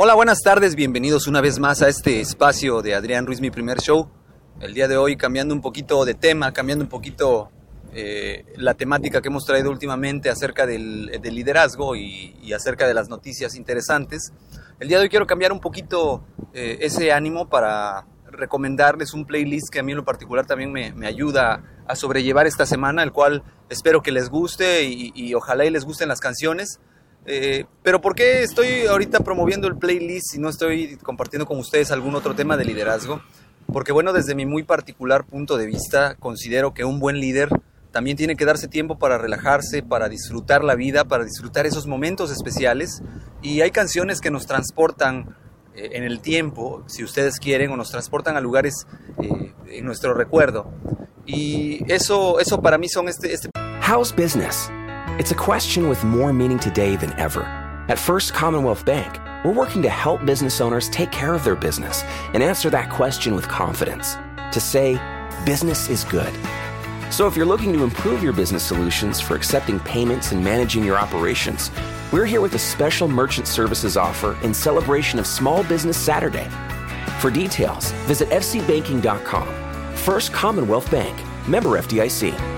Hola, buenas tardes, bienvenidos una vez más a este espacio de Adrián Ruiz, mi primer show. El día de hoy cambiando un poquito de tema, cambiando un poquito eh, la temática que hemos traído últimamente acerca del, liderazgo y, acerca de las noticias interesantes. El día de hoy quiero cambiar un poquito eh, ese ánimo para recomendarles un playlist que a mí en lo particular también me, me ayuda a sobrellevar esta semana, el cual espero que les guste y, y ojalá y les gusten las canciones. Eh, pero ¿por qué estoy ahorita promoviendo el playlist y no estoy compartiendo con ustedes algún otro tema de liderazgo? Porque bueno, desde mi muy particular punto de vista, considero que un buen líder también tiene que darse tiempo para relajarse, para disfrutar la vida, para disfrutar esos momentos especiales. Y hay canciones que nos transportan eh, en el tiempo, si ustedes quieren, o nos transportan a lugares eh, en nuestro recuerdo. Y eso, eso para mí son este, este... How's business? It's a question with more meaning today than ever. At First Commonwealth Bank, we're working to help business owners take care of their business and answer that question with confidence. To say, business is good. So if you're looking to improve your business solutions for accepting payments and managing your operations, we're here with a special merchant services offer in celebration of Small Business Saturday. For details, visit fcbanking.com. First Commonwealth Bank, member FDIC.